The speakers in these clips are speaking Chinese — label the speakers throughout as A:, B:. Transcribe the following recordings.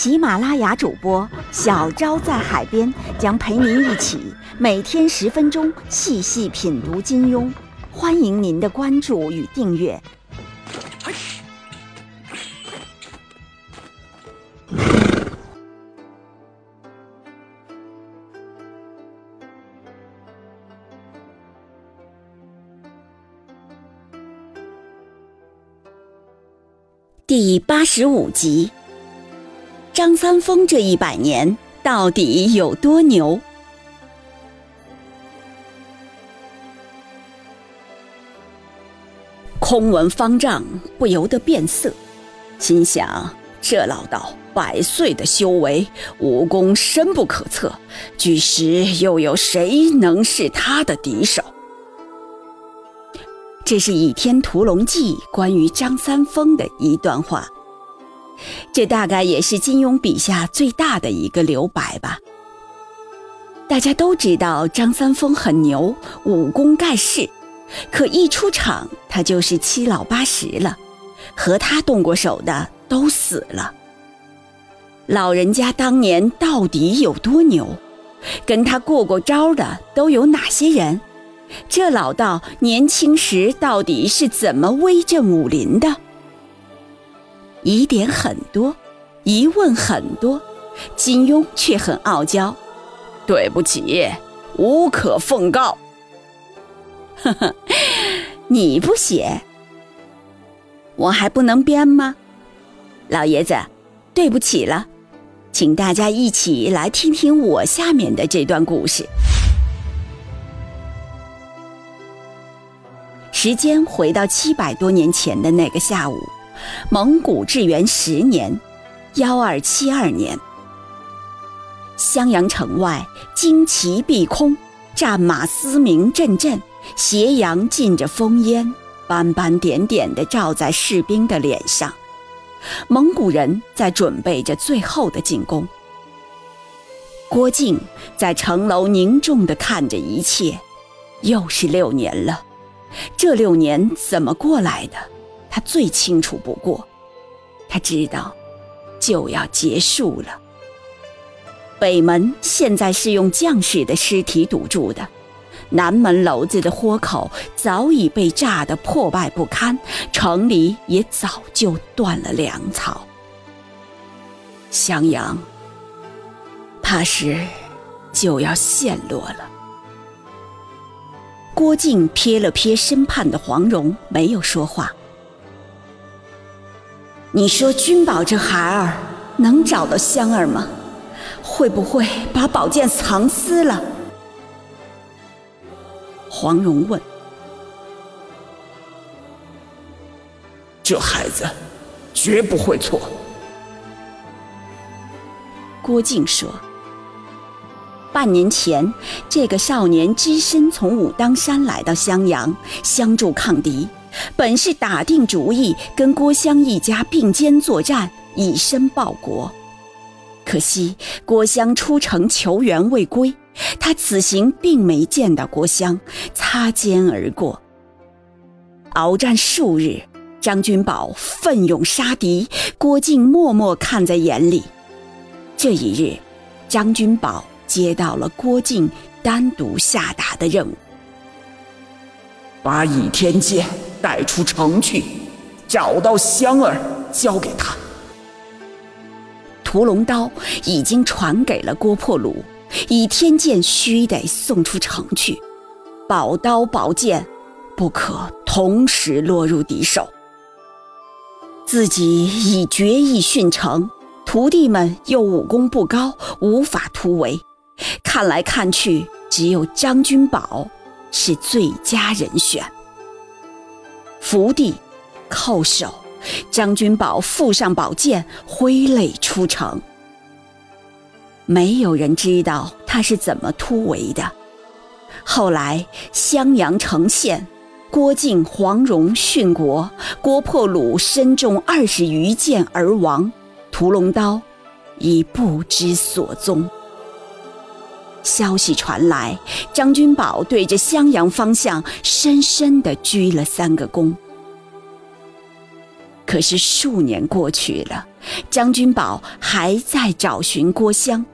A: 喜马拉雅主播小昭在海边将陪您一起每天十分钟细细品读金庸，欢迎您的关注与订阅。第八十五集，张三丰这一百年到底有多牛？空闻方丈不由得变色，心想：这老道百岁的修为，武功深不可测，举时又有谁能是他的敌手？这是《倚天屠龙记》关于张三丰的一段话，这大概也是金庸笔下最大的一个留白吧。大家都知道张三丰很牛，武功盖世，可一出场他就是七老八十了，和他动过手的都死了。老人家当年到底有多牛？跟他过过招的都有哪些人？这老道年轻时到底是怎么威震武林的？疑点很多，疑问很多，金庸却很傲娇：“对不起，无可奉告。”呵呵，你不写，我还不能编吗？老爷子，对不起了，请大家一起来听听我下面的这段故事。时间回到七百多年前的那个下午，蒙古至元十年，幺二七二年，襄阳城外旌旗蔽空，战马嘶鸣阵阵，斜阳浸着烽烟，斑斑点点地照在士兵的脸上。蒙古人在准备着最后的进攻。郭靖在城楼凝重地看着一切，又是六年了。这六年怎么过来的，他最清楚不过。他知道，就要结束了。北门现在是用将士的尸体堵住的，南门楼子的豁口早已被炸得破败不堪，城里也早就断了粮草。襄阳，怕是就要陷落了。郭靖瞥了瞥身畔的黄蓉，没有说话。你说君宝这孩儿能找到香儿吗？会不会把宝剑藏私了？黄蓉问。
B: 这孩子绝不会错。
A: 郭靖说。半年前，这个少年只身从武当山来到襄阳，相助抗敌，本是打定主意跟郭襄一家并肩作战，以身报国。可惜郭襄出城求援未归，他此行并没见到郭襄，擦肩而过。鏖战数日，张君宝奋勇杀敌，郭靖默默看在眼里。这一日，张君宝。接到了郭靖单独下达的任务，
B: 把倚天剑带出城去，找到香儿交给他。
A: 屠龙刀已经传给了郭破虏，倚天剑须得送出城去，宝刀宝剑不可同时落入敌手。自己已决意殉城，徒弟们又武功不高，无法突围。看来看去，只有张君宝是最佳人选。伏地，叩首，张君宝负上宝剑，挥泪出城。没有人知道他是怎么突围的。后来襄阳城陷，郭靖、黄蓉殉国，郭破虏身中二十余箭而亡，屠龙刀已不知所踪。消息传来，张君宝对着襄阳方向深深地鞠了三个躬。可是数年过去了，张君宝还在找寻郭襄。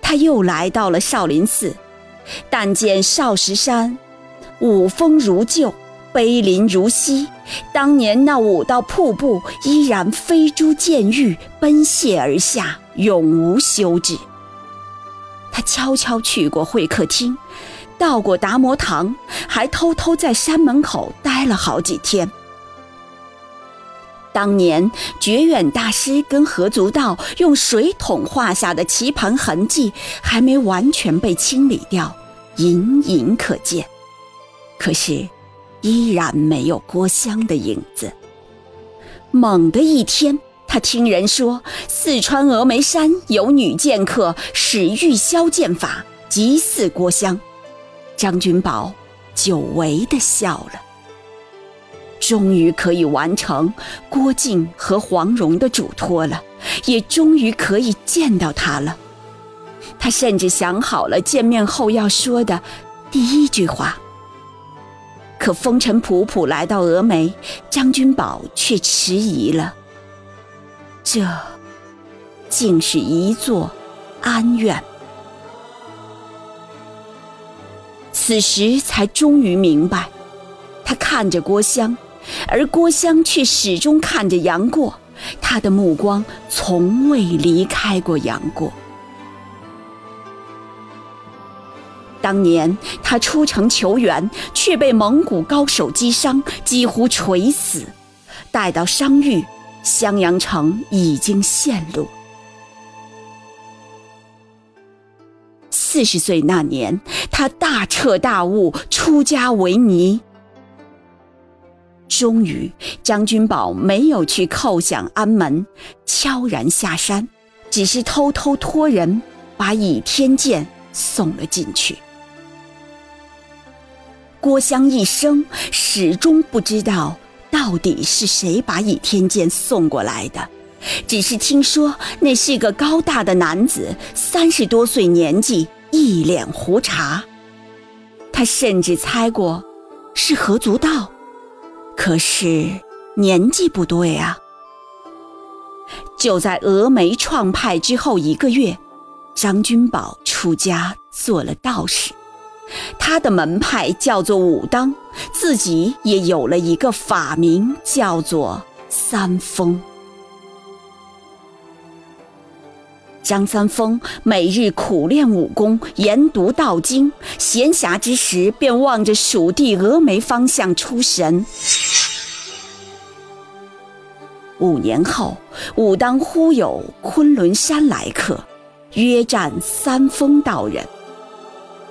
A: 他又来到了少林寺，但见少石山五峰如旧，碑林如昔，当年那五道瀑布依然飞珠溅玉，奔泻而下，永无休止。他悄悄去过会客厅，到过达摩堂，还偷偷在山门口待了好几天。当年觉远大师跟何足道用水桶画下的棋盘痕迹还没完全被清理掉，隐隐可见。可是，依然没有郭襄的影子。猛的一天，他听人说四川峨眉山有女剑客使玉箫剑法，极似郭襄。张君宝久违的笑了。终于可以完成郭靖和黄蓉的嘱托了，也终于可以见到他了。他甚至想好了见面后要说的第一句话。可风尘仆仆来到峨眉，张君宝却迟疑了。这，竟是一座安院。此时才终于明白，他看着郭襄。而郭襄却始终看着杨过，他的目光从未离开过杨过。当年他出城求援，却被蒙古高手击伤，几乎垂死。待到伤愈，襄阳城已经陷落。四十岁那年，他大彻大悟，出家为尼。终于，张君宝没有去叩响安门，悄然下山，只是偷偷托人把倚天剑送了进去。郭襄一生始终不知道到底是谁把倚天剑送过来的，只是听说那是个高大的男子，三十多岁年纪，一脸胡茬。他甚至猜过是何足道。可是年纪不对啊！就在峨眉创派之后一个月，张君宝出家做了道士，他的门派叫做武当，自己也有了一个法名，叫做三丰。张三丰每日苦练武功，研读道经，闲暇之时便望着蜀地峨眉方向出神。五年后，武当忽有昆仑山来客，约战三丰道人。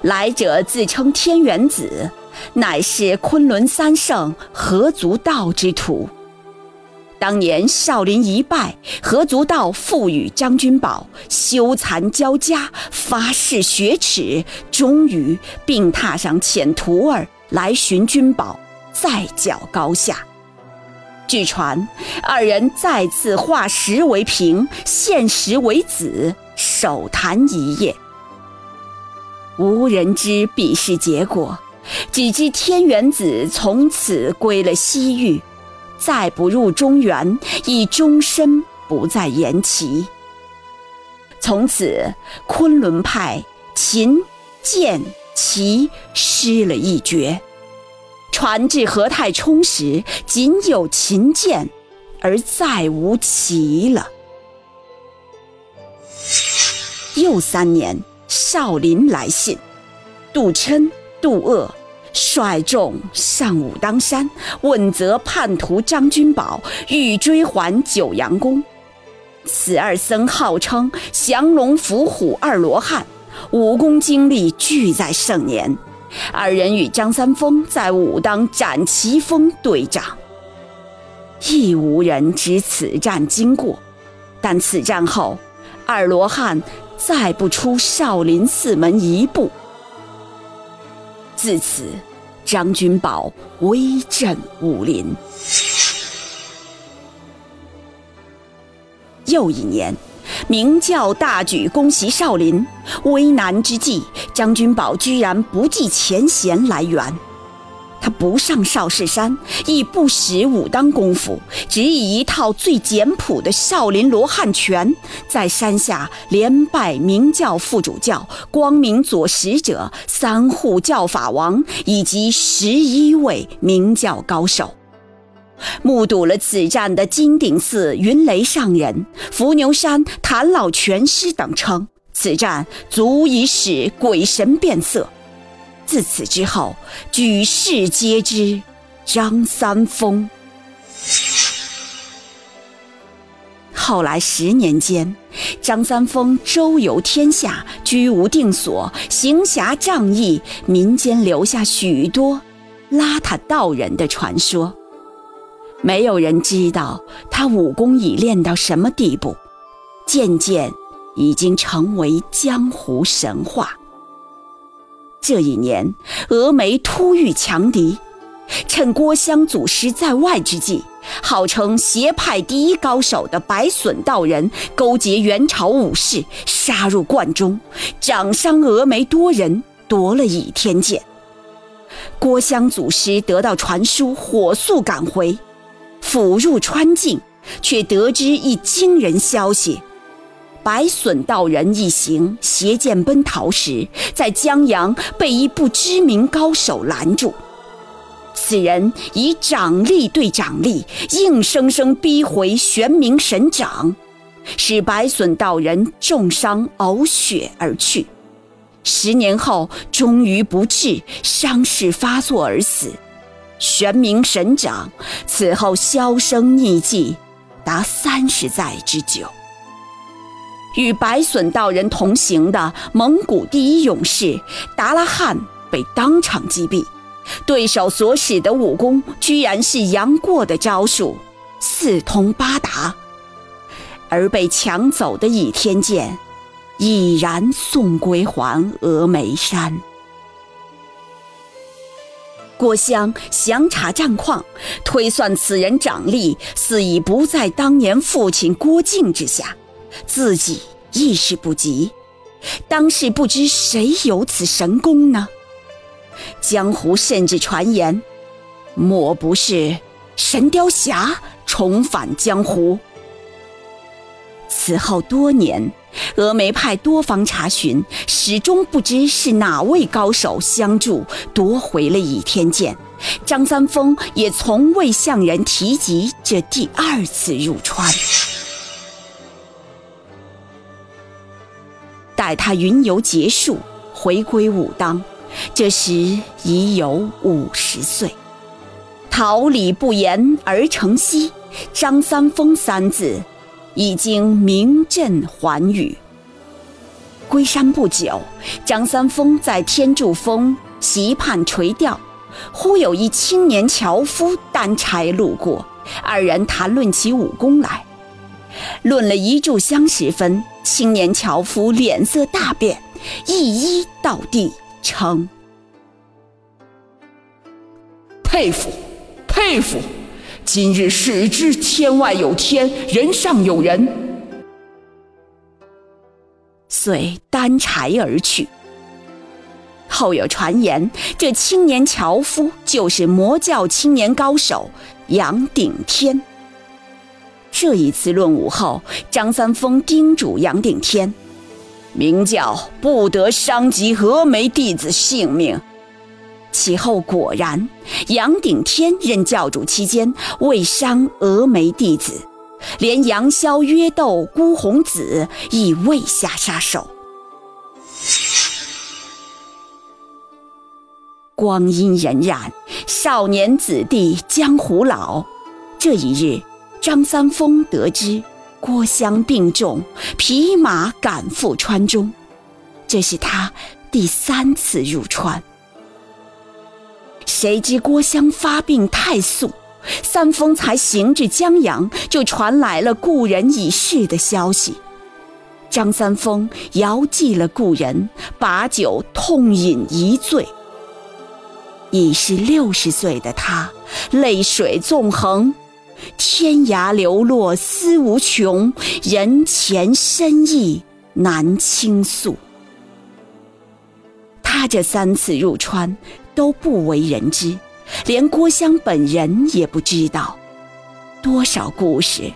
A: 来者自称天元子，乃是昆仑三圣何足道之徒。当年少林一败，何足道赋予张君宝修残交加，发誓雪耻，终于并踏上遣徒儿来寻君宝，再较高下。据传，二人再次化石为瓶，现石为子，手谈一夜。无人知比试结果，只知天元子从此归了西域。再不入中原，已终身不再言齐。从此，昆仑派琴、剑、棋失了一绝。传至何太冲时，仅有琴剑，而再无棋了。又三年，少林来信，杜琛、杜鄂。率众上武当山，问责叛徒张君宝，欲追还九阳宫。此二僧号称降龙伏虎二罗汉，武功精历俱在盛年。二人与张三丰在武当斩旗峰对仗，亦无人知此战经过。但此战后，二罗汉再不出少林寺门一步。自此，张君宝威震武林。又一年，明教大举攻袭少林，危难之际，张君宝居然不计前嫌来援。他不上少室山，亦不使武当功夫，只以一套最简朴的少林罗汉拳，在山下连拜明教副主教、光明左使者、三护教法王以及十一位明教高手。目睹了此战的金顶寺云雷上人、伏牛山谭老拳师等称，此战足以使鬼神变色。自此之后，举世皆知张三丰。后来十年间，张三丰周游天下，居无定所，行侠仗义，民间留下许多邋遢道人的传说。没有人知道他武功已练到什么地步，渐渐已经成为江湖神话。这一年，峨眉突遇强敌，趁郭襄祖师在外之际，号称邪派第一高手的白隼道人勾结元朝武士，杀入观中，斩伤峨眉多人，夺了倚天剑。郭襄祖师得到传书，火速赶回，甫入川境，却得知一惊人消息。白隼道人一行携剑奔逃时，在江阳被一不知名高手拦住。此人以掌力对掌力，硬生生逼回玄冥神掌，使白隼道人重伤呕血而去。十年后，终于不治，伤势发作而死。玄冥神掌此后销声匿迹，达三十载之久。与白隼道人同行的蒙古第一勇士达拉罕被当场击毙，对手所使的武功居然是杨过的招数，四通八达，而被抢走的倚天剑已然送归还峨眉山。郭襄详查战况，推算此人掌力似已不在当年父亲郭靖之下。自己亦是不及，当是不知谁有此神功呢？江湖甚至传言，莫不是神雕侠重返江湖？此后多年，峨眉派多方查询，始终不知是哪位高手相助夺回了倚天剑。张三丰也从未向人提及这第二次入川。待他云游结束，回归武当，这时已有五十岁。桃李不言而成蹊，张三丰三字已经名震寰宇。归山不久，张三丰在天柱峰溪畔垂钓，忽有一青年樵夫担柴路过，二人谈论起武功来。论了一炷香时分，青年樵夫脸色大变，一一倒地，称：“
B: 佩服，佩服！今日始知天外有天，人上有人。”
A: 遂担柴而去。后有传言，这青年樵夫就是魔教青年高手杨顶天。这一次论武后，张三丰叮嘱杨顶天：“明教不得伤及峨眉弟子性命。”其后果然，杨顶天任教主期间未伤峨眉弟子，连杨逍、约斗、孤鸿子亦未下杀手。光阴荏苒，少年子弟江湖老。这一日。张三丰得知郭襄病重，匹马赶赴川中。这是他第三次入川。谁知郭襄发病太速，三丰才行至江阳，就传来了故人已逝的消息。张三丰遥祭了故人，把酒痛饮一醉。已是六十岁的他，泪水纵横，天涯流落思无穷，人前深意难倾诉。他这三次入川都不为人知，连郭襄本人也不知道，多少故事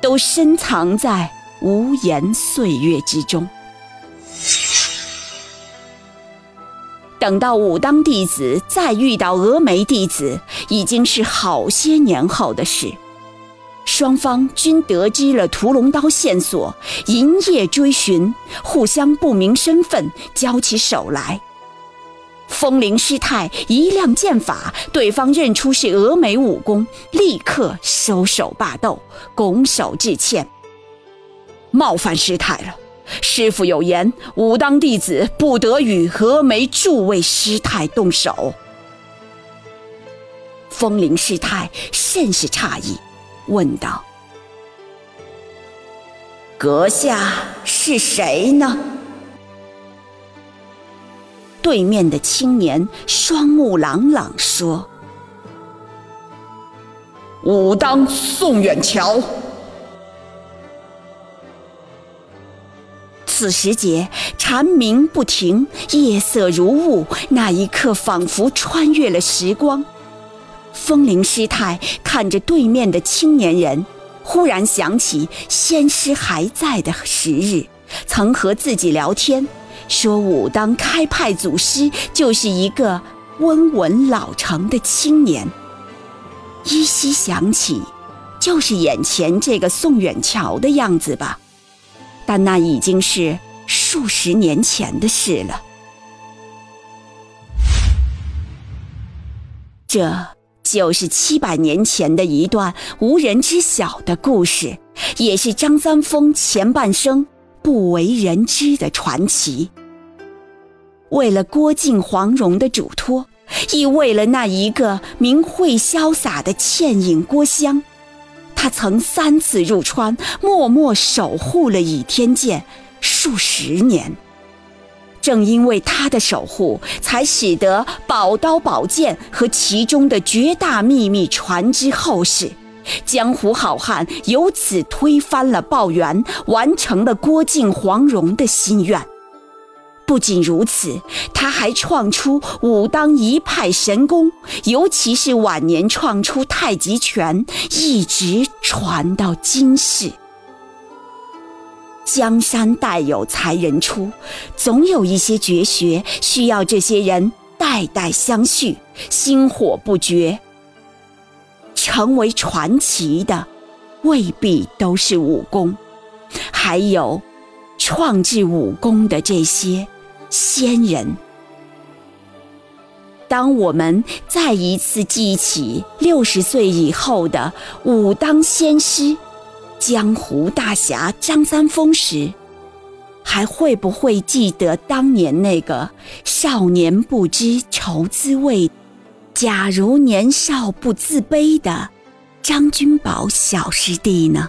A: 都深藏在无言岁月之中。等到武当弟子再遇到峨眉弟子，已经是好些年后的事。双方均得知了屠龙刀线索，银夜追寻，互相不明身份，交起手来。风铃师太一亮剑法，对方认出是峨眉武功，立刻收手罢斗，拱手致歉：“冒犯师太了。”师傅有言，武当弟子不得与峨眉诸位师太动手。风铃师太甚是诧异，问道：“阁下是谁呢？”对面的青年双目朗朗说：“
B: 武当宋远桥。”
A: 此时节，蝉鸣不停，夜色如雾。那一刻，仿佛穿越了时光。风铃师太看着对面的青年人，忽然想起仙师还在的时日，曾和自己聊天，说武当开派祖师就是一个温文老成的青年。依稀想起，就是眼前这个宋远桥的样子吧。但那已经是数十年前的事了。这就是七百年前的一段无人知晓的故事，也是张三丰前半生不为人知的传奇。为了郭靖、黄蓉的嘱托，亦为了那一个名慧潇洒的倩影郭襄。他曾三次入川，默默守护了倚天剑数十年。正因为他的守护，才使得宝刀宝剑和其中的绝大秘密传之后世，江湖好汉由此推翻了鲍元，完成了郭靖、黄蓉的心愿。不仅如此，他还创出武当一派神功，尤其是晚年创出太极拳，一直传到今世。江山代有才人出，总有一些绝学需要这些人代代相续，薪火不绝。成为传奇的，未必都是武功，还有创制武功的这些。仙人，当我们再一次记起六十岁以后的武当仙师、江湖大侠张三丰时，还会不会记得当年那个少年不知愁滋味、假如年少不自卑的张君宝小师弟呢？